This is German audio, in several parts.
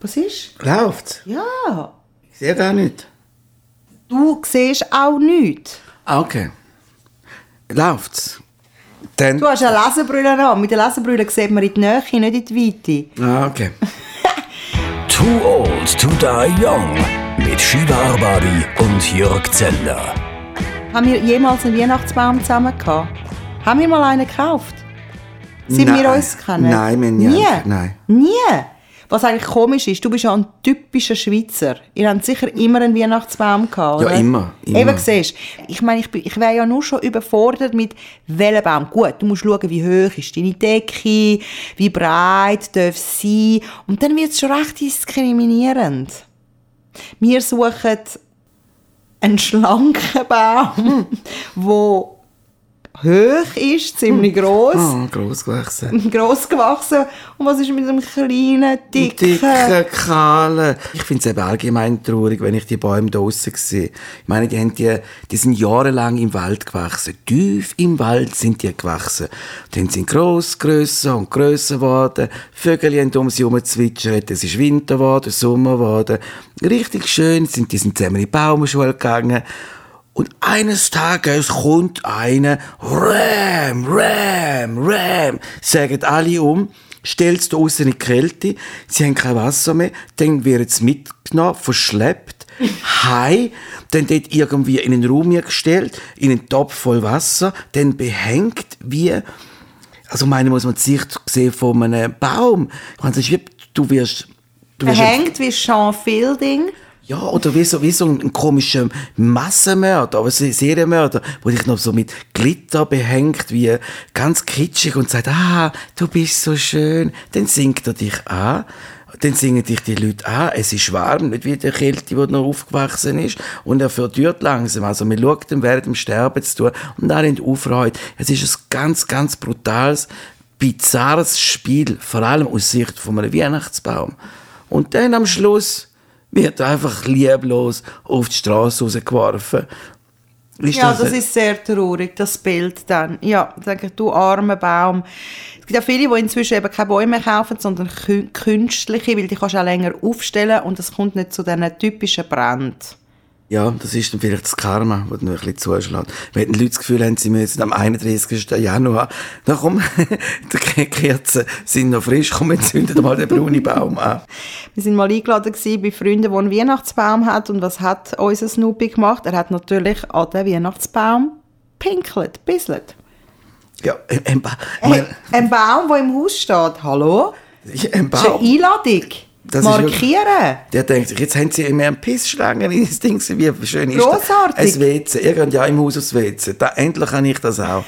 Was ist? Läuft's? Ja. Ich sehe gar nicht. Du siehst auch nichts. Ah, okay. Läuft's? Dann... Du hast eine Lesebrille an. Mit der Lesebrille sieht man in die Nähe, nicht in die Weite. Ah, okay. Too Old to Die Young mit Shiva Arbari und Jörg Zeller. Haben wir jemals einen Weihnachtsbaum zusammen gehabt? Haben wir mal einen gekauft? Sind Nein. wir uns kennen? Nein, wir nicht. Nie? Nein. Nie? Was eigentlich komisch ist, du bist ja ein typischer Schweizer. Ihr habt sicher immer einen Weihnachtsbaum gehabt, Ja, oder? immer, immer. Eben, siehst Ich meine, ich, bin- ich wäre ja nur schon überfordert mit welchem Baum. Gut, du musst schauen, wie hoch ist deine Decke, wie breit darf sie sein. Und dann wird es schon recht diskriminierend. Wir suchen einen schlanken Baum, der hoch ist, ziemlich gross, Ah, gross gewachsen. gross gewachsen. Und was ist mit einem kleinen, dicken... Dicke, kahle. Ich finde es eben allgemein traurig, wenn ich die Bäume draussen sehe. Ich meine, die, haben die, die sind jahrelang im Wald gewachsen. Tief im Wald sind die gewachsen. Dann sind gross, grösser und grösser geworden. Vögel haben um sie herum zwitschert. Es ist Winter geworden, Sommer geworden. Richtig schön sind die sind zusammen in die Baumschule gegangen. Und eines Tages kommt einer, Ram, Ram, Ram, sagen alle um, stellt es draussen in die Kälte, sie haben kein Wasser mehr, dann wird es mitgenommen, verschleppt, heim, dann dort irgendwie in einen Raum gestellt, in einen Topf voll Wasser, dann behängt wie, also meine muss man die Sicht sehen von einem Baum. Ich meine, das ist wie, du wirst, du wirst Hängt wie Sean Fielding. Ja, oder wie so, wie so ein, komischer Massenmörder, aber Serienmörder, wo dich noch so mit Glitter behängt, wie ganz kitschig und sagt, ah, du bist so schön. Dann singt er dich an. Dann singen dich die Leute an. Es ist warm, nicht wie der Kälte, die noch aufgewachsen ist. Und er verdürrt langsam. Also, man schaut ihm während dem Sterben zu tun und alle haben Aufreude. Es ist ein ganz, ganz brutales, bizarres Spiel, vor allem aus Sicht von einem Weihnachtsbaum. Und dann am Schluss wird einfach lieblos auf die Straße rausgeworfen. Ist Ja, das ist sehr traurig, das Bild dann. Ja, sage du armer Baum. Es gibt auch viele, die inzwischen eben keine Bäume mehr kaufen, sondern kü- künstliche, weil die kannst du auch länger aufstellen und es kommt nicht zu diesen typischen Bränden. Ja, das ist dann vielleicht das Karma, das noch ein bisschen zuschlägt. Wenn die Leute das Gefühl haben, sie müssen am 31. Januar, na komm, die Kerzen sind noch frisch, komm, jetzt zünden mal den braunen Baum an. Wir sind mal eingeladen gewesen bei Freunden, die einen Weihnachtsbaum hat und was hat unser Snoopy gemacht? Er hat natürlich an den Weihnachtsbaum pinkelt, bisselt. Ja, ein, ein, ba Hey, ein Baum, der im Haus steht, hallo? ein Das ist eine Baum. Einladung. Das ist Markieren. Der denkt sich, jetzt haben sie mehr einen Pissschlangen in das Ding, wie schön ist Grossartig. das? Ein WC, irgend ja im Haus aufs WC. Da, endlich kann ich das auch.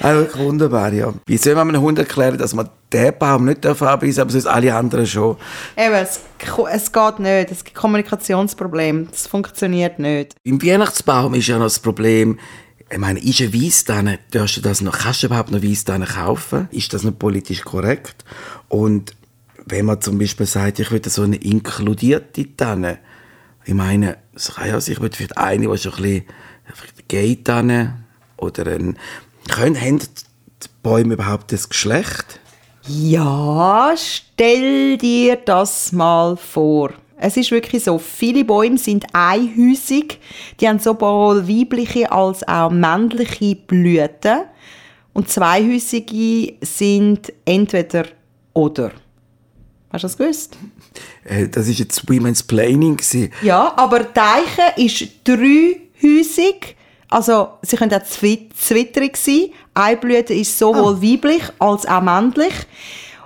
Also wunderbar, ja. Wie soll man einem Hund erklären, dass man den Baum nicht anbeißen, aber sonst alle anderen schon? Eben, es, es geht nicht. Es gibt Kommunikationsprobleme. Das funktioniert nicht. Im Weihnachtsbaum ist ja noch das Problem, ich meine, ist darfst du das noch, kannst du überhaupt noch Weisstanne kaufen? Ist das noch politisch korrekt? Und wenn man zum Beispiel sagt, ich würde so eine inkludierte Tanne, ich meine, es kann ja sein, ich würde vielleicht eine, die schon ein bisschen vielleicht Gay-Tanne oder ein, können, haben die Bäume überhaupt das Geschlecht? Ja, stell dir das mal vor. Es ist wirklich so, viele Bäume sind einhäusig. Die haben sowohl weibliche als auch männliche Blüten. Und zweihäusige sind entweder oder. Hast du das gewusst? Äh, das ist jetzt Women's Planning. Ja, aber die Eiche ist dreihäusig. Also, sie können auch zwi- zwitterig sein. Eine Blüte ist sowohl weiblich als auch männlich.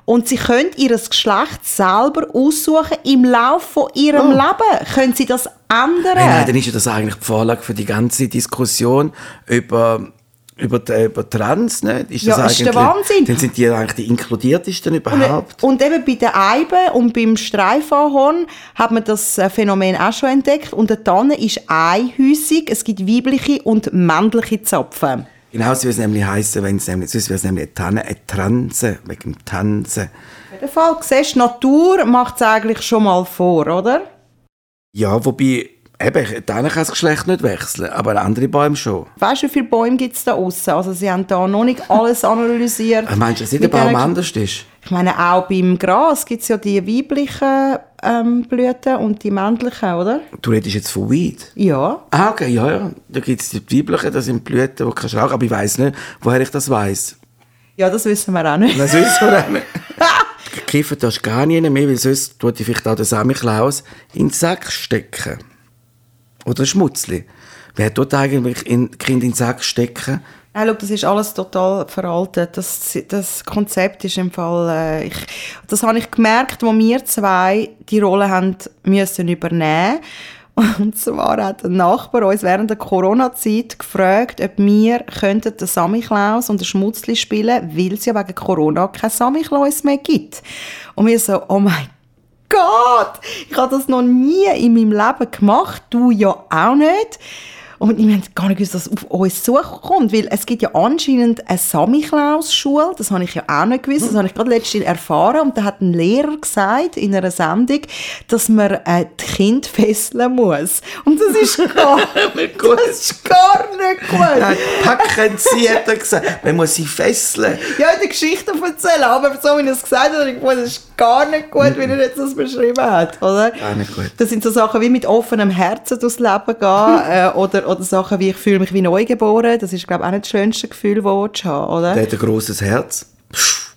Und sie können ihr Geschlecht selber aussuchen. Im Laufe von ihrem Leben können sie das ändern. Hey, nein, dann ist ja das eigentlich die Vorlage für die ganze Diskussion über, über, die, über Trans. Ne? Ist Ja, das ist der Wahnsinn. Dann sind die eigentlich die inkludiertesten überhaupt. Und eben bei den Eiben und beim Streifahorn hat man das äh, Phänomen auch schon entdeckt. Und der Tanne ist einhäusig. Es gibt weibliche und männliche Zapfen. Genau so wie es nämlich heissen, wenn es nämlich, sonst wäre es nämlich eine Tanne, eine Transe, wegen dem Tanzen. Auf jeden Fall, siehst, die Natur macht es eigentlich schon mal vor, oder? Ja, wobei, eben, Tanne kann das Geschlecht nicht wechseln, aber andere Bäume schon. Weißt du, wie viele Bäume gibt es da aussen? Also sie haben da noch nicht alles analysiert. Meinst du, dass jeder Baum anders ist? Ich meine, auch beim Gras gibt es ja die weiblichen ähm, Blüten und die männlichen, oder? Du redest jetzt von Weed? Ja. Ah, okay, ja, ja. Da gibt es die weiblichen, das sind Blüten, die kannst du rauchen. Aber ich weiss nicht, woher ich das weiss. Ja, das wissen wir auch nicht. Das wissen wir auch nicht. Kiffen darfst du gar nicht mehr, weil sonst tut dich vielleicht auch der Samichlaus in den Sack stecken. Oder Schmutzli. Wer tut eigentlich in Kind in den Sack stecken? Nein, schau, das ist alles total veraltet. Das, das Konzept ist im Fall, äh, ich, das habe ich gemerkt, wo wir zwei die Rolle haben müssen übernehmen. Und zwar hat ein Nachbar uns während der Corona-Zeit gefragt, ob wir könnten den Samichlaus und den Schmutzli spielen, weil es ja wegen Corona kein Samichlaus mehr gibt. Und wir so, oh mein Gott, ich habe das noch nie in meinem Leben gemacht, du ja auch nicht. Und wir haben gar nicht gewusst, dass es auf uns zukommt, weil es gibt ja anscheinend eine Samichlaus-Schule, das habe ich ja auch nicht gewusst, das habe ich gerade letztens erfahren und da hat ein Lehrer gesagt in einer Sendung, dass man äh, die Kinder fesseln muss. Und das ist gar, gut. das ist gar nicht gut. Nein, packen Sie, hat er gesagt. Man muss sie fesseln. Ja, die Geschichte erzählen, aber so wie er es gesagt hat, ich das ist gar nicht gut, wie er jetzt das beschrieben hat, oder? Gar nicht gut. Das sind so Sachen wie mit offenem Herzen durchs Leben gehen, äh, oder, oder Sachen wie ich fühle mich wie neugeboren, das ist, glaube ich, auch nicht das schönste Gefühl, das du haben, oder? Der hat ein grosses Herz.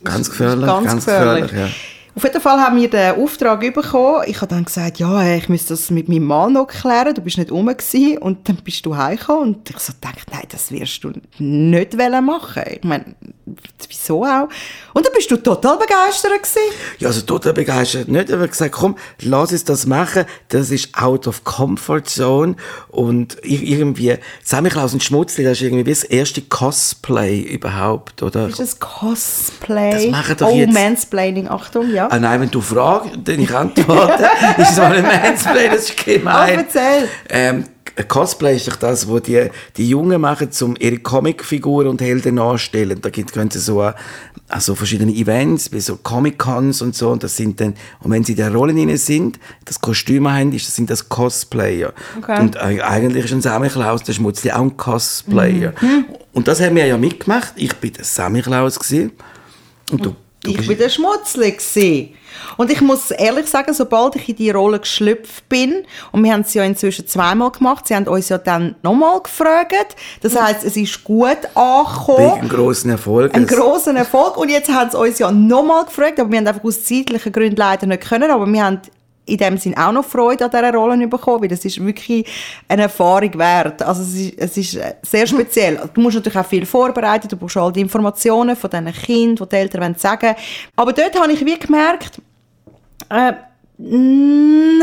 Ganz gefährlich. Ganz Ganz, gefährlich. gefährlich. ja. Auf jeden Fall haben wir den Auftrag bekommen. Ich habe dann gesagt, ja, ich müsste das mit meinem Mann noch klären. Du bist nicht rum gewesen. Und dann bist du heimgekommen. Und ich so dachte, nein, das wirst du nicht wollen machen. Ich meine, wieso auch? Und dann bist du total begeistert gewesen. Ja, also total begeistert nicht, aber gesagt, komm, lass uns das machen. Das ist out of comfort zone. Und irgendwie, Samichlaus und Schmutzli, das ist irgendwie wie das erste Cosplay überhaupt, oder? Das ist ein Cosplay. Das machen doch oh, jetzt- Mansplaining, Achtung, ja. Ah nein, wenn du fragst, dann ich antworte, ist es mal ein Mansplay, das ist gemein. Oh, erzähl. Ähm, ein Cosplay ist doch das, wo die, die Jungen machen, um ihre Comicfiguren und Helden nachstellen. Da gibt, können sie so, äh, also verschiedene Events, wie so Comic-Cons und so, und das sind dann, und wenn sie in der Rollen rein sind, das Kostüm haben, ist, das sind das Cosplayer. Okay. Und äh, eigentlich ist ein Samichlaus, der Schmutzli, auch ein Cosplayer. Mhm. Und das haben wir ja mitgemacht. Ich bin der Samichlaus gewesen. Und du, du ich bin der Schmutzli gewesen. Und ich muss ehrlich sagen, sobald ich in die Rolle geschlüpft bin, und wir haben es ja inzwischen zweimal gemacht, sie haben uns ja dann nochmal gefragt, das heisst, es ist gut angekommen, grossen Erfolg. ein grossen Erfolg, und jetzt haben sie uns ja nochmal gefragt, aber wir haben einfach aus zeitlichen Gründen leider nicht können, aber wir haben in dem Sinn auch noch Freude an dieser Rolle bekommen, weil das ist wirklich eine Erfahrung wert. Also es ist, es ist sehr speziell. Du musst natürlich auch viel vorbereiten, du brauchst all die Informationen von diesen Kindern, die die Eltern wollen sagen Aber dort habe ich wie gemerkt, äh, mm,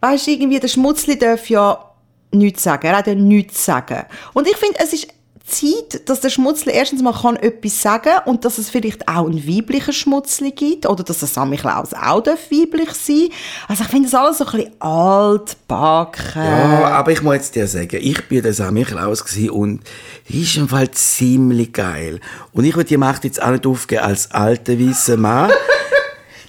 weißt irgendwie, der Schmutzli darf ja nichts sagen. Er hat ja nichts sagen. Und ich finde, es ist Zeit, dass der Schmutzli erstens mal kann etwas sagen und dass es vielleicht auch einen weiblichen Schmutzli gibt oder dass der Samichlaus auch darf weiblich sein Also ich finde das alles so ein bisschen altbacken. Ja, aber ich muss jetzt dir sagen, ich bin der Samichlaus gsi und ist im Fall ziemlich geil. Und ich will die Macht jetzt auch nicht aufgeben als alter weißer Mann.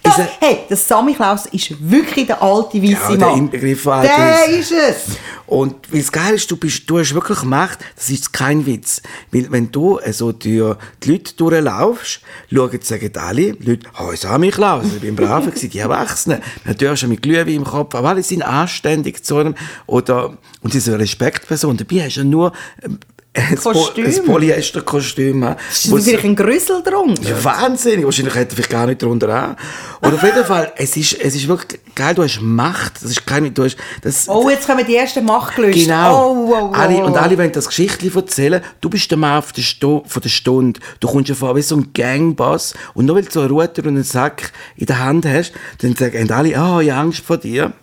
Das, er- hey, der Samichlaus ist wirklich der alte weiße der Mann. Inbegriff von alt Der ist es. Und weil das Geile ist, du, bist, du hast wirklich Macht, das ist kein Witz. Weil wenn du äh, so durch die Leute durchlaufst, schauen, sagen alle Leute, ich habe mich Klaus, ich bin brav die Erwachsenen. Natürlich schon mit Glühwein im Kopf, aber alle sind anständig zu einem, oder, und sie sind eine Respektperson. Dabei hast du ja nur ähm, ein, Po- Kostüm. ein Polyester-Kostüm. an, Ist das vielleicht ein Grüssel drunter? ja, wahnsinnig. Wahrscheinlich hätte er vielleicht gar nicht drunter an. Und auf jeden Fall, es ist, es ist wirklich geil, du hast Macht. Das ist kein, du hast, das, Oh, jetzt kommen die ersten Machtgelüste. Genau. Oh, oh, oh. Alle, und alle wollen das Geschichtchen erzählen. Du bist der Mann der Sto von der Stunde. Du kommst ja vor wie so ein Gangboss. Und nur weil du so einen Router und einen Sack in der Hand hast, dann sagen alle, ah, ich habe Angst vor dir.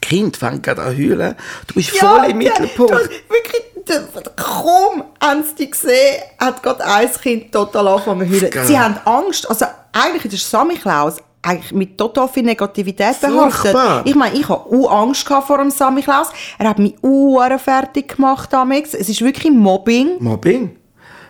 Kind fängt gerade an zu heulen. Du bist voll im Mittelpunkt. du- Wirklich, der- kaum haben sie die gesehen, hat gerade ein Kind total angefangen zu heulen. Sie haben Angst. Also eigentlich ist Samichlaus eigentlich mit total viel Negativität behaftet. Ich meine, ich habe auch Angst vor dem Samichlaus. Er hat mich auch fertig gemacht damals. Es ist wirklich Mobbing. Mobbing.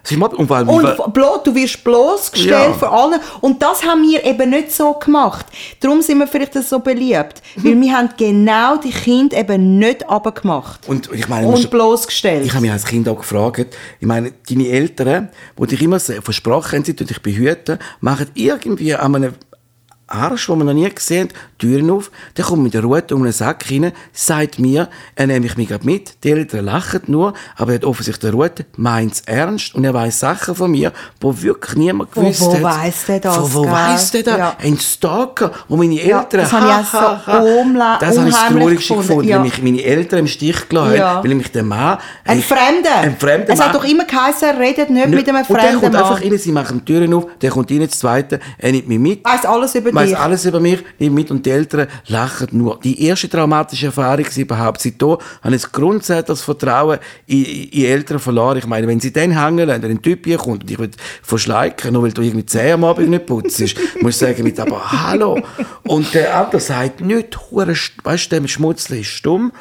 Es ist Mobbing. Und, vor allem, Und wie- f- blo- du wirst bloßgestellt Ja. von allen. Und das haben wir eben nicht so gemacht. Darum sind wir vielleicht so beliebt. Weil wir haben genau die Kinder eben nicht abgemacht. und ich meine, Und bloßgestellt. Ich habe mich als Kind auch gefragt, ich meine, deine Eltern, die dich immer versprochen haben, sie dich behüten, machen irgendwie an einem Arsch, den wir noch nie gesehen haben, Türen auf, der kommt mit der Rute um einen Sack rein, sagt mir, er nehme ich mich gerade mit, die Eltern lachen nur, aber er hat offensichtlich der Rute, meint es ernst und er weiß Sachen von mir, wo wirklich niemand Wo- gewusst wo hat. weiss der das, Wo, wo gell? weiss der das? Ja. Ein Stalker, wo meine Ja, Eltern... das habe ich auch so ha, ha, ha. Das habe ich das Traurigste gefunden, ja. weil mich meine Eltern im Stich gelassen Ja. haben, weil mich der Mann... ein Ich- Fremder. Ein fremder Es hat doch immer geheißen, redet nicht mit einem Und der fremden kommt Mann. einfach rein, sie machen die Türen auf, der kommt rein, das Zweite, er nimmt mich mit. Weiss alles über Dich. alles über mich, nimmt mit und die Eltern lachen nur. Die erste traumatische Erfahrung war überhaupt. Seitdem habe ich grundsätzlich das Vertrauen in, in Eltern verloren. Ich meine, wenn sie dann hängen lassen, wenn ein Typ hier kommt und ich will verschleiken, nur weil du irgendwie Zähne am Abend nicht putzt, muss ich sagen, mit aber hallo. Und der andere sagt nicht, weißt du, der Schmutzli ist stumm.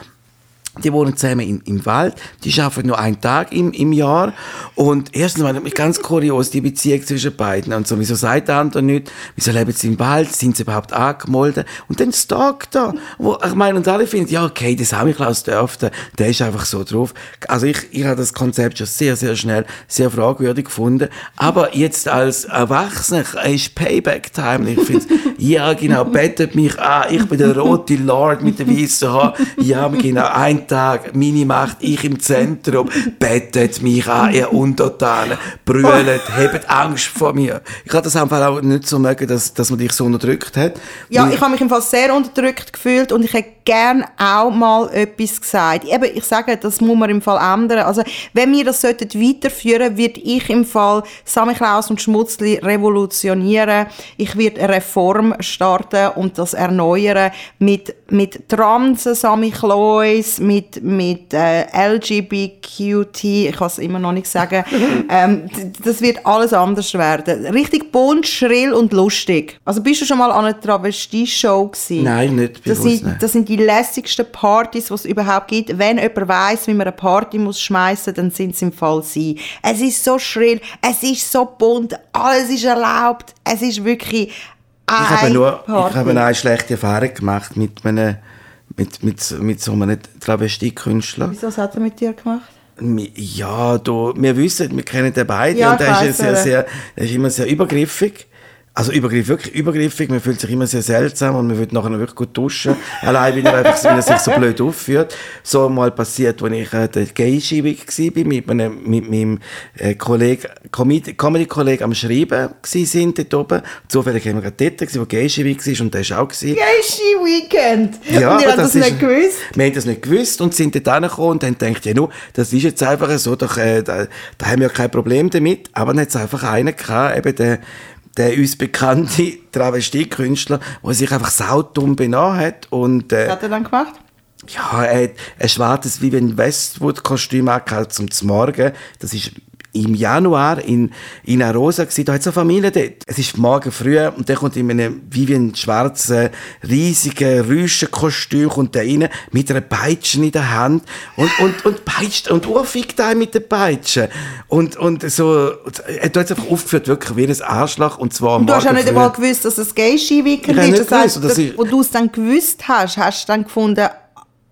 Die wohnen zusammen in, im Wald. Die arbeiten nur einen Tag im, im Jahr. Und erstens war mich ganz kurios, die Beziehung zwischen beiden. Und so, wieso sagt der andere nicht? Wieso leben sie im Wald? Sind sie überhaupt angemolden? Und dann Stark da. Wo, ich meine, und alle finden, ja, okay, der Samichlaus dürfte, der ist einfach so drauf. Also ich, ich habe das Konzept schon sehr, sehr schnell, sehr fragwürdig gefunden. Aber jetzt als Erwachsener ist Payback-Time. Ich finde, ja, genau, bettet mich an. Ich bin der rote Lord mit den weißen Haaren. Ja, genau, ein Tag, meine Macht, ich im Zentrum. Bettet mich an, ihr Untertanen. Brüllt, hebt Angst vor mir. Ich habe das einfach auch nicht so mögen, dass, dass man dich so unterdrückt hat. Ja, ich habe mich im Fall sehr unterdrückt gefühlt und ich hätte gern auch mal etwas gesagt. Eben, ich sage, das muss man im Fall ändern. Also, wenn wir das sollten weiterführen, würde ich im Fall Samichlaus und Schmutzli revolutionieren. Ich würde eine Reform starten und das erneuern mit, mit Transen Samichlaus, mit, mit äh, LGBTQT, ich kann es immer noch nicht sagen. ähm, das wird alles anders werden. Richtig bunt, schrill und lustig. Also bist du schon mal an einer Travestie-Show gewesen? Nein, nicht Das sind, das sind die lässigsten Partys, die es überhaupt gibt. Wenn jemand weiss, wie man eine Party muss schmeißen, dann sind es im Fall sie. Es ist so schrill, es ist so bunt, alles ist erlaubt. Es ist wirklich Ich habe nur, ich habe eine schlechte Erfahrung gemacht mit einem, mit, mit, mit so einem Travestiekünstler. Wieso was hat er mit dir gemacht? Ja, du, wir wissen, wir kennen den beide Ja, und der ist, ja sehr, sehr, der ist immer sehr übergriffig. Also übergriff, wirklich übergriffig, man fühlt sich immer sehr seltsam und man wird nachher wirklich gut duschen. Allein, weil er, einfach, weil er sich so blöd aufführt. So mal passiert, als ich äh, der Gay-Schiebung war, mit, meinem- mit meinem äh, Kollegen, Comedy- Comedy-Kollegen am Schreiben sind dort oben. Zufällig haben wir gerade dort, gewesen, wo Gay-Schiebung war und der ist auch gewesen. Geishi Weekend! und ihr habt das, nicht ist- gewusst? Wir haben das nicht gewusst und sind dort angekommen und haben gedacht, ja, nu, das ist jetzt einfach so, doch, äh, da, da haben wir ja kein Problem damit. Aber dann hat es einfach einen gehabt, eben der, der uns bekannte Travestiekünstler, der sich einfach saudumm benommen hat und, äh, Was hat er dann gemacht? ja, er hat ein schwarzes Vivian Westwood-Kostüm angehabt zum Morgen. Das ist im Januar in, in Arosa gewesen. Da hat es eine Familie dort. Es ist morgen früh und der kommt in einem Vivian schwarzen, riesigen Rüschenkostüm kommt der rein mit einer Peitsche in der Hand und, und, und peitscht und urfickt einen mit der Peitsche. Und, und so, er hat jetzt einfach aufgeführt, wirklich wie ein Arschloch und zwar am Du hast ja nicht früh. einmal gewusst, dass es Gay-Ski-Weekend ist. nicht Das heißt, gewusst, dass ich- wo du es dann gewusst hast, hast du dann gefunden,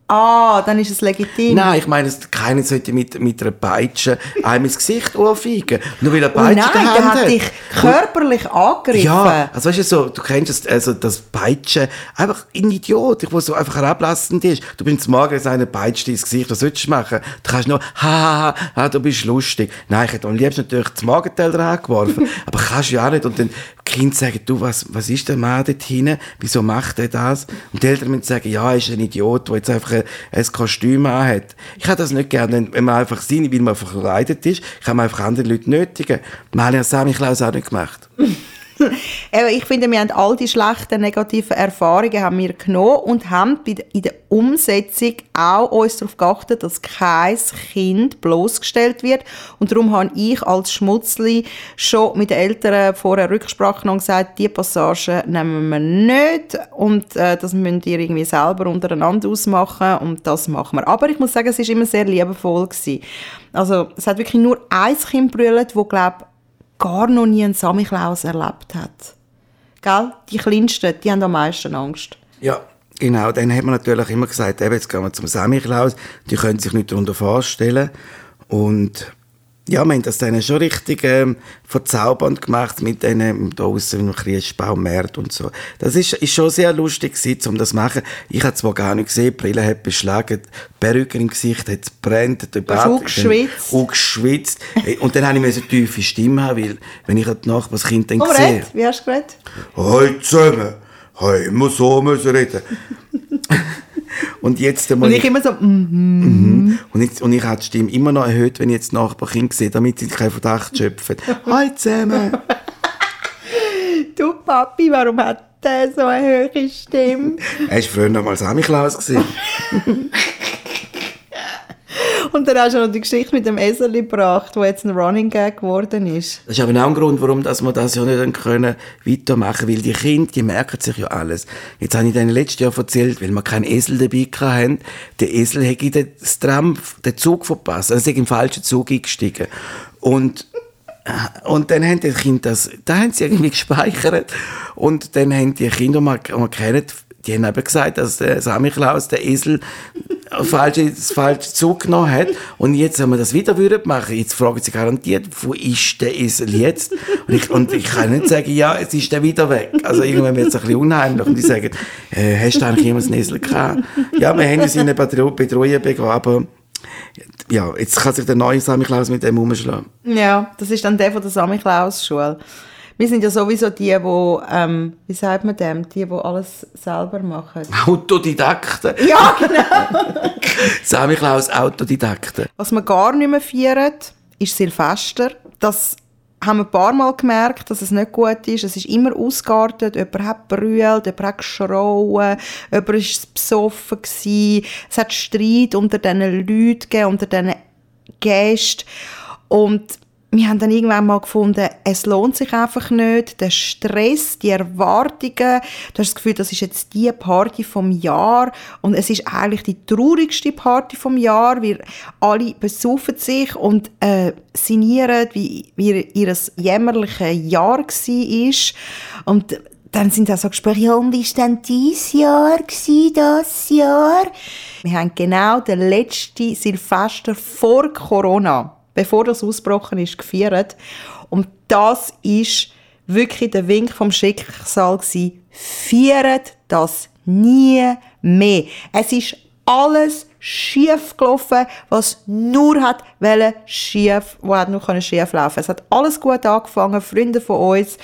ah, dann ist es legitim. Nein, ich meine, es- keiner sollte mit, mit einer Peitsche einem ins Gesicht anfeigen. Nur weil er Oh Peitsche nein, in der hat dich körperlich angegriffen. Ja, also weißt du, so, du kennst das, also das Peitschen, einfach ein Idiot, der so einfach herablassend ist. Du bist Morgen, einer peitscht ins Gesicht, was sollst du machen? Du kannst nur, ha, ha, ha, du bist lustig. Nein, ich hätte am liebsten natürlich das Magenteil dran geworfen, aber kannst ja auch nicht. Und dann Kinder sagen, du, was, was ist der Mann dort hinten? Wieso macht er das? Und die Eltern müssen sagen, ja, er ist ein Idiot, der jetzt einfach ein, ein Kostüm anhat. Ich habe das nicht gerne, wenn- man einfach sein, weil man verkleidet ist, kann man einfach andere Leute nötigen. Mal hat Sammy Klaus auch nicht gemacht. Ich finde, wir haben all die schlechten, negativen Erfahrungen haben wir genommen und haben in der Umsetzung auch uns darauf geachtet, dass kein Kind bloßgestellt wird. Und darum habe ich als Schmutzli schon mit den Eltern vorher Rücksprache genommen und gesagt, die Passage nehmen wir nicht und äh, das müsst ihr irgendwie selber untereinander ausmachen und das machen wir. Aber ich muss sagen, es ist immer sehr liebevoll gewesen. Also es hat wirklich nur ein Kind brüllt, wo glaube gar noch nie einen Samichlaus erlebt hat. Gell? Die Kleinsten, die haben am meisten Angst. Ja, genau. Dann hat man natürlich immer gesagt, eben, jetzt gehen wir zum Samichlaus. Die können sich nicht darunter vorstellen. Und ja, wir haben das dann schon richtig ähm, verzaubernd gemacht mit denen da aussen im Christbaumärkt und so. Das ist, ist schon sehr lustig gewesen, um das zu machen. Ich habe zwar gar nicht gesehen, die Brille hat beschlagen, die Perücke im Gesicht hat brennt, der Bart- geschwitzt. auch geschwitzt. Äh, Und dann habe ich mir so eine tiefe Stimme haben, weil, wenn ich das Nachbarskind dann sehe, red. Wie hast du geredet? Hoi zusammen. Hoi, immer so müssen reden. und jetzt einmal Und ich immer so, mm, und, jetzt, und ich habe die Stimme immer noch erhöht, wenn ich jetzt Nachbarkind sehe, damit sie keinen Verdacht schöpfen. Hoi zusammen. du Papi, warum hat der so eine hohe Stimme? Er war früher noch mal Samichlaus. Und dann hast du noch die Geschichte mit dem Esel gebracht, wo jetzt ein Running Gag geworden ist. Das ist aber auch ein Grund, warum dass wir das ja nicht dann können weitermachen weil die Kinder, die merken sich ja alles. Jetzt habe ich denen letztes Jahr erzählt, weil wir keinen Esel dabei hatten, der Esel hätte den Tram, den Zug verpasst, also ist im falschen Zug eingestiegen. Und Und dann haben die Kinder das, da haben sie irgendwie gespeichert. Und dann haben die Kinder, die wir kennen, die haben eben gesagt, dass der Samichlaus, der Esel, falsche, das falsche Zug genommen hat. Und jetzt, wenn wir das wieder würden machen, jetzt fragen sie garantiert, wo ist der Esel jetzt? Und ich, und ich kann nicht sagen, ja, jetzt ist der wieder weg. Also irgendwann wird es ein bisschen unheimlich. Und die sagen, äh, hast du eigentlich jemals einen Esel gehabt? Ja, wir haben uns in eine Bedrohung begraben. Ja, jetzt kann sich der neue Samichlaus mit dem umschlagen. Ja, das ist dann der von der Samichlaus-Schule. Wir sind ja sowieso die, die, ähm, wie sagt man dem, die, die alles selber machen. Autodidakten. Ja, genau. Samichlaus Autodidakten. Was wir gar nicht mehr feiern, ist Silvester. Das haben wir ein paar Mal gemerkt, dass es nicht gut ist. Es ist immer ausgeartet. Jemand hat brüllt, jemand hat geschrauen, jemand war besoffen. Gewesen. Es hat Streit unter diesen Leuten gegeben, unter diesen Gästen. Und wir haben dann irgendwann mal gefunden, es lohnt sich einfach nicht. Der Stress, die Erwartungen, du hast das Gefühl, das ist jetzt die Party vom Jahr und es ist eigentlich die traurigste Party vom Jahr, weil alle besaufen sich und äh, sinnieren, wie, wie ihr jämmerliches Jahr war. Und dann sind auch so Gespräche, ja, und ist denn dieses Jahr das Jahr? Wir haben genau den letzten Silvester vor Corona, bevor das ausgebrochen ist, gefeiert. Und das ist wirklich der Wink vom Schicksal gewesen. Feiert das nie mehr. Es ist alles schief gelaufen, was nur hat schief, wo hat nur schief laufen. Es hat alles gut angefangen. Freunde von uns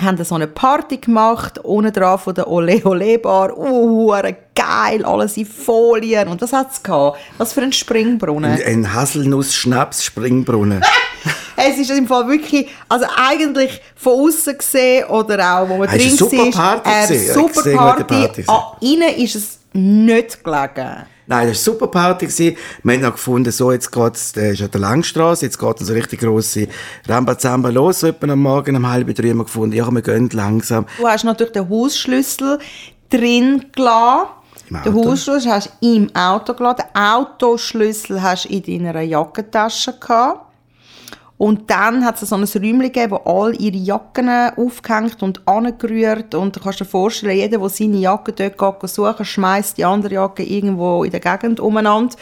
haben so eine Party gemacht, ohne dran von der Ole Ole Bar. Uh, geil, alles in Folien. Und was hat's gehabt? Was für ein Springbrunnen. Ein Haselnuss-Schnaps-Springbrunnen. Es ist im Fall wirklich, also eigentlich von außen gesehen oder auch, wo man drin ist eine super Party gewesen. super Party. Party. An innen ist es nicht gelegen. Nein, das war super Party. gewesen. Wir haben auch gefunden, so, jetzt geht's, der ist an der Langstrasse, jetzt geht so richtig grosse Rambazamba los, so etwa am Morgen, um halb drei haben wir gefunden, ja, wir gehen langsam. Du hast natürlich den Hausschlüssel drin gelassen. Den. Hausschlüssel hast du im Auto gelassen. Den Autoschlüssel hast du in deiner Jackentasche gehabt. Und dann hat es so ein Räumchen gegeben, wo all ihre Jacken aufgehängt und angerührt. Und du kannst dir vorstellen, jeder, der seine Jacke dort geht, suchen schmeißt die andere Jacke irgendwo in der Gegend umeinander.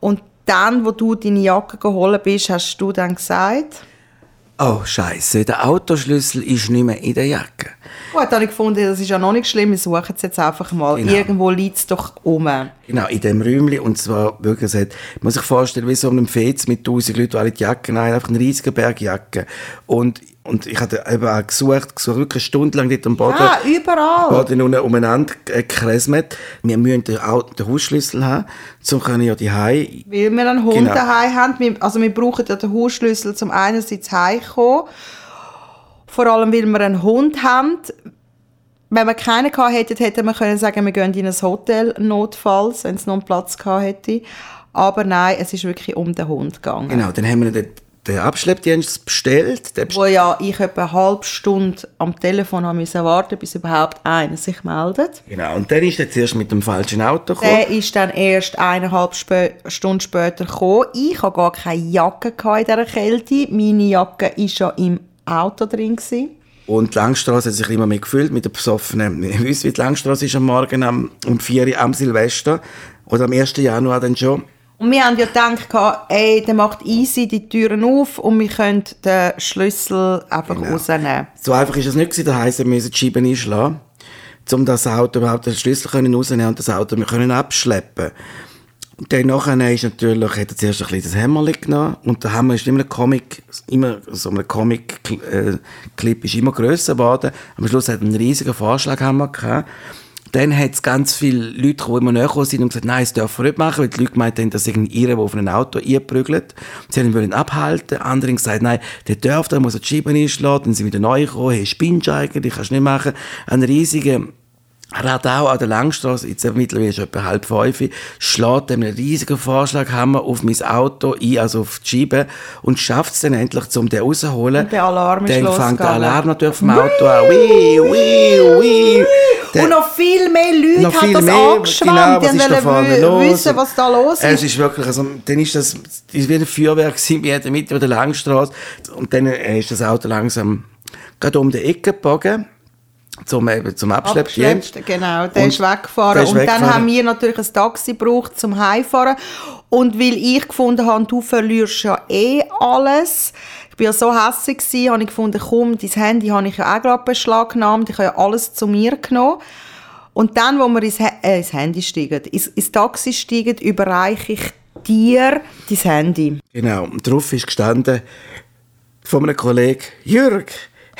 Und dann, wo du deine Jacke geholt bist, hast du dann gesagt, Oh, Scheiße, der Autoschlüssel ist nicht mehr in der Jacke. Gut, dann habe ich gefunden, das ist ja noch nicht schlimm, wir suchen es jetzt einfach mal. Genau. Irgendwo liegt es doch um. Genau, in dem Räumchen. Und zwar wirklich, hat, man muss sich vorstellen, wie so einem Fez mit tausend Leuten, die alle die Jacken haben, einfach ein riesiger Berg Jacken. Und, und ich hatte eben auch gesucht, gesucht, wirklich eine Stunde lang dort am Boden. Ah, überall. Boden unten umeinander gekresmet. Wir müssen den, Au- den Hausschlüssel haben, zum können ja die Hause Weil wir einen Hund Genau. daheim haben. Wir, also wir brauchen ja den Hausschlüssel zum einerseits heimkommen. Vor allem, weil wir einen Hund haben. Wenn wir keinen gehabt hätten, hätten wir können sagen, wir gehen in ein Hotel notfalls, wenn es noch einen Platz gehabt hätte. Aber nein, es ist wirklich um den Hund gegangen. Genau, dann haben wir den, den Abschleppdienst bestellt. Den Wo ja ich etwa eine halbe Stunde am Telefon haben müssen warten, bis überhaupt einer sich meldet. Genau, und dann ist er zuerst mit dem falschen Auto gekommen. Der ist dann erst eineinhalb Spö Stunden später gekommen. Ich hatte gar keine Jacke in dieser Kälte. Meine Jacke war ja im Auto drin. Gewesen. Und die Langstrasse hat sich immer mehr gefüllt mit den Besoffenen. Wir wissen, wie die Langstrasse ist am Morgen am, um 4 Uhr am Silvester. Oder am 1. Januar dann schon. Und wir haben ja gedacht, ey, der macht easy die Türen auf und wir können den Schlüssel einfach Genau. rausnehmen. So einfach ist es nicht gewesen. Das heisst, wir müssen die Scheiben einschlagen, um das Auto überhaupt den Schlüssel können rausnehmen und das Auto wir können abschleppen. Und dann nachher ist natürlich, hat er zuerst ein bisschen das Hämmerchen genommen und der Hammer ist immer ein Comic, immer so ein Comic-Clip ist immer grösser geworden. Am Schluss hat er einen riesigen Vorschlaghammer gehabt. Dann hat es ganz viele Leute, die immer näher sind und gesagt, nein, das dürfen wir nicht machen, weil die Leute gemeint haben, dass irgendwie ihre, die auf ein Auto einprügelt. Sie haben ihn abhalten. Andere haben gesagt, nein, der darf, der muss die Scheiben einschlagen. Dann sind wieder neu gekommen, hey, spinnst eigentlich, kannst du nicht machen. Ein riesiger Radau an der Langstrasse, jetzt mittlerweile ist es etwa halb fünf, schlägt einem einen riesigen Vorschlaghammer auf mein Auto ein, also auf die Scheibe, und schafft es dann endlich, um den rauszuholen. Und der Alarm ist Dann fängt der. Alarm natürlich vom Auto an. Wii, wii, wii. Der- Und noch viel mehr Leute noch haben viel das mehr, angeschwemmt. genau, was die ist da vorne wollten los? wissen, was da los Es ist. ist wirklich, also, dann ist das, ist wie ein Feuerwerk gewesen, wir hatten mitten über der Langstrasse, und dann ist das Auto langsam gerade um die Ecke gebogen, zum, eben, zum Abschleppdienst. Genau. Der Und ist weggefahren. der ist und dann weggefahren. haben wir natürlich ein Taxi gebraucht zum Heimfahren. Und weil ich gefunden habe, du verlierst ja eh alles. Ich war ja so hässlich, gewesen, habe ich gefunden, komm, dein Handy habe ich ja auch gerade beschlagnahmt. Ich habe ja alles zu mir genommen. Und dann, wo wir ins, Ha- äh, ins Handy steigen, ins, ins Taxi steigen, überreiche ich dir dein Handy. Genau, und drauf ist gestanden von einem Kollegen, Jürg,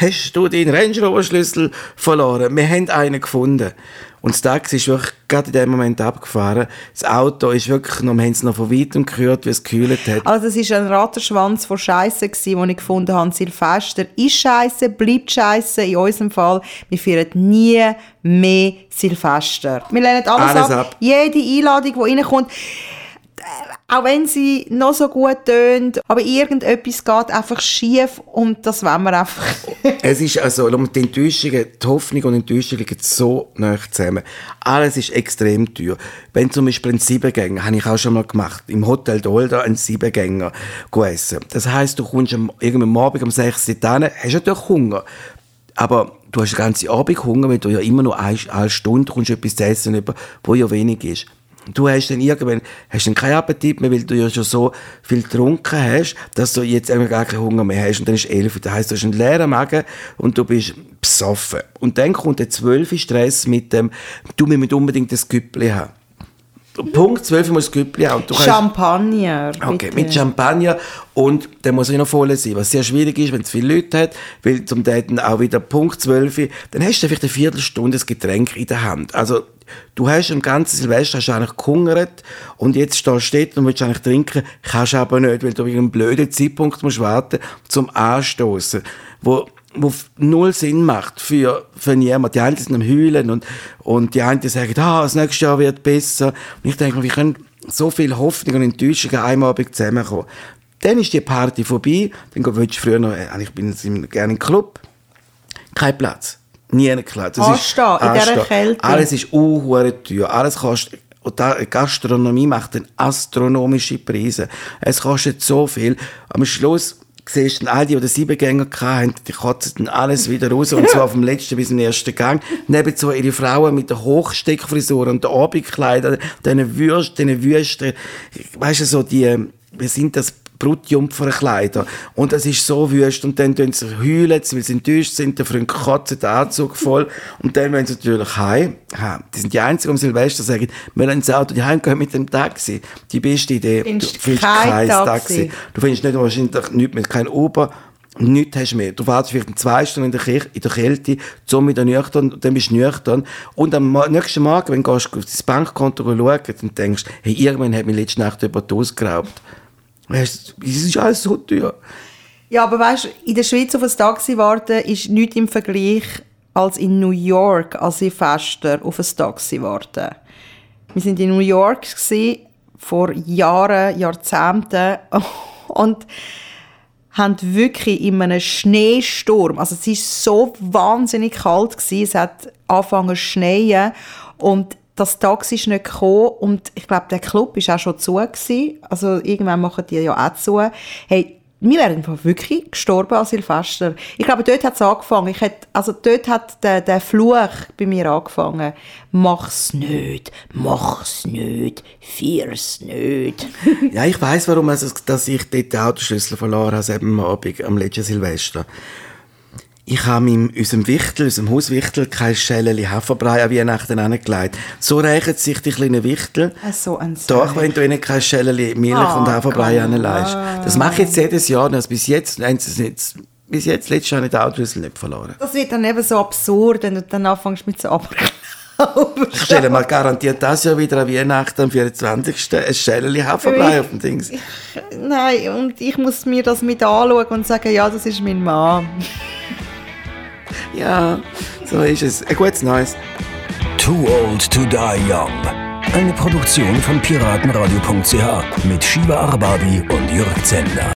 hast du deinen Range Rover Schlüssel verloren? Wir haben einen gefunden. Und das Taxi ist wirklich gerade in dem Moment abgefahren. Das Auto ist wirklich noch, wir haben es noch von weitem gehört, wie es gekühlt hat. Also es war ein Rattenschwanz von Scheiße, den ich gefunden habe. Silvester ist Scheiße, bleibt Scheiße. In unserem Fall, wir feiern nie mehr Silvester. Wir lehnen alles, Alles ab. ab. Jede Einladung, die reinkommt, auch wenn sie noch so gut tönt, aber irgendetwas geht einfach schief und das wollen wir einfach. Es ist also, die Enttäuschungen, die Hoffnung und Enttäuschung liegen so nah zusammen. Alles ist extrem teuer. Wenn zum Beispiel ein Siebengänger, habe ich auch schon mal gemacht, im Hotel Dolda einen Siebengänger essen. Das heisst, du kommst am, irgendwann Abend um 6 Uhr hin, hast natürlich Hunger. Aber du hast den ganzen Abend Hunger, weil du ja immer nur eine, eine Stunde kommst etwas zu essen, wo ja wenig ist. Du hast dann irgendwann hast dann keinen Appetit mehr, weil du ja schon so viel getrunken hast, dass du jetzt irgendwie gar keinen Hunger mehr hast. Und dann ist 11 Uhr. Das heisst, du hast einen leeren Magen und du bist besoffen. Und dann kommt der 12 Uhr Stress mit dem, du musst unbedingt das Güppli haben. Punkt 12 Uhr muss Güppli haben. Du kannst- Champagner. Okay, bitte. mit Champagner und der muss ja noch voll sein, was sehr schwierig ist, wenn es viele Leute hat, weil zum Daten auch wieder Punkt 12 Uhr, dann hast du vielleicht eine Viertelstunde das Getränk in der Hand. Also du hast im ganzen Silvester hast eigentlich gehungert und jetzt stehst du dort und willst eigentlich trinken, kannst aber nicht, weil du wegen einem blöden Zeitpunkt musst warten zum Anstoßen, wo wo null Sinn macht für, für niemanden. Die einen sind am Heulen und, und die einen sagen, ah, das nächste Jahr wird besser. Und ich denke wie können so viel Hoffnung und Enttäuschung an einem Abend zusammenkommen? Dann ist die Party vorbei. Dann willst du früher noch, äh, ich bin gerne im Club. Kein Platz. Nie ein Platz. Es ist- Anstehen, in dieser Anstehen. Kälte. Alles ist unhure teuer. Alles kostet, und da, Gastronomie macht dann astronomische Preise. Es kostet so viel. Am Schluss siehst du all die, die den Siebengänger hatten, die kotzen alles wieder raus, und zwar vom letzten bis zum ersten Gang. Nebenzu ihre Frauen mit der Hochsteckfrisur und den Abendkleidern, diesen Würsten, diesen Wüsten, weißt du, so die, wie sind das, Brutjumpferkleider. Und es ist so wüst. Und dann tun sie heulen, weil sie enttäuscht sind. Der Freund kotzt den Anzug voll. Und dann wollen sie natürlich heim. Die sind die Einzigen am Silvester, die sagen, wir lassen das Auto heim gehen mit dem Taxi. Die beste Idee. Findest du findest kein kein Taxi. Du findest nicht wahrscheinlich nichts mehr, kein Uber. Nichts hast mehr. Du wartest vielleicht zwei Stunden in der, Kirche, in der Kälte, zum wieder nüchtern, und dann bist du nüchtern. Und am nächsten Morgen, wenn du auf dein Bankkonto schauen, dann denkst du, hey, irgendwann hat mich letzte Nacht jemand ausgeraubt. Es ist alles so teuer. Ja, aber weißt du, in der Schweiz auf ein Taxi warten ist nichts im Vergleich als in New York als Silvester auf ein Taxi warten. Wir sind in New York gewesen, vor Jahren, Jahrzehnten und haben wirklich in einem Schneesturm, also es ist so wahnsinnig kalt gewesen, es hat angefangen zu schneien und das Taxi ist nicht gekommen und ich glaube, der Club ist auch schon zu gewesen. Also irgendwann machen die ja auch zu. Hey, wir wären wirklich gestorben an Silvester. Ich glaube, dort hat es angefangen. Ich hätte, also dort hat der, der Fluch bei mir angefangen. Mach's nicht, mach's nicht, fear's nicht. ja, ich weiß, warum also, dass ich dort den Autoschlüssel verloren habe, am Abend, am letzten Silvester. Ich habe in unserem Wichtel, unserem Hauswichtel, kein Schäleli Haferbrei an Weihnachten angelegt. So reichen sich die kleinen Wichtel. So ein Doch, wenn du ihnen kein Schäleli Milch Oh, und Haferbrei anlegst. Das mache ich jetzt jedes Jahr. Also bis jetzt, haben sie es nicht, bis jetzt, letztes Jahr, habe ich den Autoschlüssel nicht verloren. Das wird dann eben so absurd, wenn du dann anfängst mit so Aberglauben. Ich stelle mal garantiert das Jahr wieder an Weihnachten am 24. ein Schäleli Haferbrei auf dem Dings. Nein, und ich muss mir das mit anschauen und sagen, ja, das ist mein Mann. Ja, so ist es. Ein gutes Neues. Too Old to Die Young. Eine Produktion von piratenradio.ch mit Shiva Arbabi und Jörg Zender.